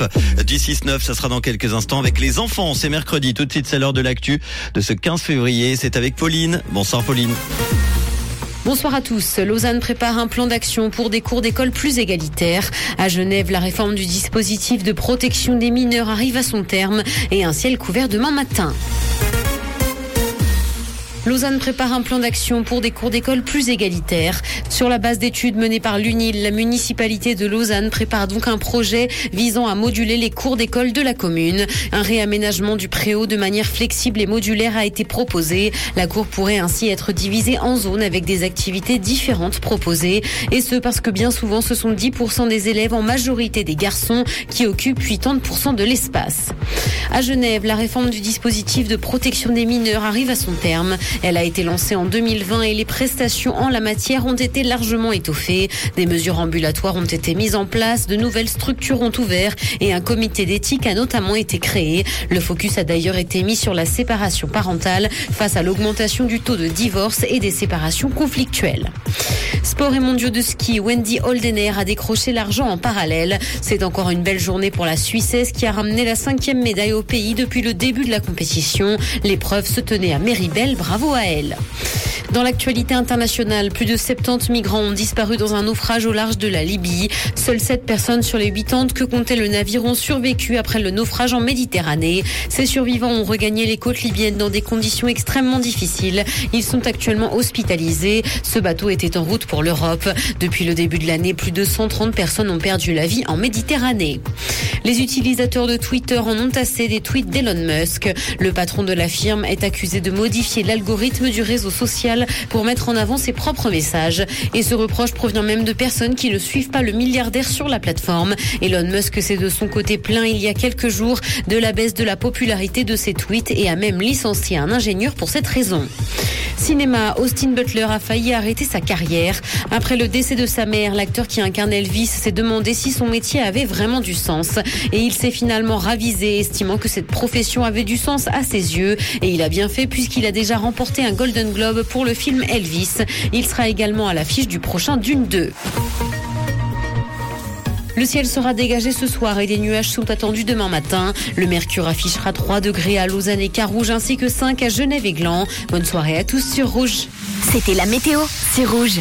9 du 6-9. Ça sera dans quelques instants avec les enfants. C'est mercredi. Tout de suite, c'est l'heure de l'actu de ce 15 février. C'est avec Pauline. Bonsoir Pauline. Bonsoir à tous. Lausanne prépare un plan d'action pour des cours d'école plus égalitaires. À Genève, la réforme du dispositif de protection des mineurs arrive à son terme et un ciel couvert demain matin. Lausanne prépare un plan d'action pour des cours d'école plus égalitaires. Sur la base d'études menées par l'UNIL, la municipalité de Lausanne prépare donc un projet visant à moduler les cours d'école de la commune. Un réaménagement du préau de manière flexible et modulaire a été proposé. La cour pourrait ainsi être divisée en zones avec des activités différentes proposées. Et ce parce que bien souvent ce sont 10% des élèves, en majorité des garçons, qui occupent 80% de l'espace. À Genève, la réforme du dispositif de protection des mineurs arrive à son terme. Elle a été lancée en 2020 et les prestations en la matière ont été largement étoffées. Des mesures ambulatoires ont été mises en place, de nouvelles structures ont ouvert et un comité d'éthique a notamment été créé. Le focus a d'ailleurs été mis sur la séparation parentale face à l'augmentation du taux de divorce et des séparations conflictuelles. Sport et mondiaux de ski, Wendy Holdener a décroché l'argent en parallèle. C'est encore une belle journée pour la Suissesse qui a ramené la cinquième médaille au pays depuis le début de la compétition. L'épreuve se tenait à Méribel. Bravo Dans l'actualité internationale, plus de 70 migrants ont disparu dans un naufrage au large de la Libye. Seules 7 personnes sur les 80 que comptait le navire ont survécu après le naufrage en Méditerranée. Ces survivants ont regagné les côtes libyennes dans des conditions extrêmement difficiles. Ils sont actuellement hospitalisés. Ce bateau était en route pour l'Europe. Depuis le début de l'année, plus de 130 personnes ont perdu la vie en Méditerranée. Les utilisateurs de Twitter en ont assez des tweets d'Elon Musk. Le patron de la firme est accusé de modifier l'algorithme du réseau social pour mettre en avant ses propres messages. Et ce reproche provient même de personnes qui ne suivent pas le milliardaire sur la plateforme. Elon Musk s'est de son côté plaint il y a quelques jours de la baisse de la popularité de ses tweets et a même licencié un ingénieur pour cette raison. Cinéma, Austin Butler a failli arrêter sa carrière. Après le décès de sa mère, l'acteur qui incarne Elvis s'est demandé si son métier avait vraiment du sens. Et il s'est finalement ravisé, estimant que cette profession avait du sens à ses yeux. Et il a bien fait puisqu'il a déjà remporté un Golden Globe pour le film Elvis. Il sera également à l'affiche du prochain Dune 2. Le ciel sera dégagé ce soir et des nuages sont attendus demain matin. Le mercure affichera 3 degrés à Lausanne et Carouge ainsi que 5 à Genève et Gland. Bonne soirée à tous sur Rouge. C'était la météo, c'est Rouge.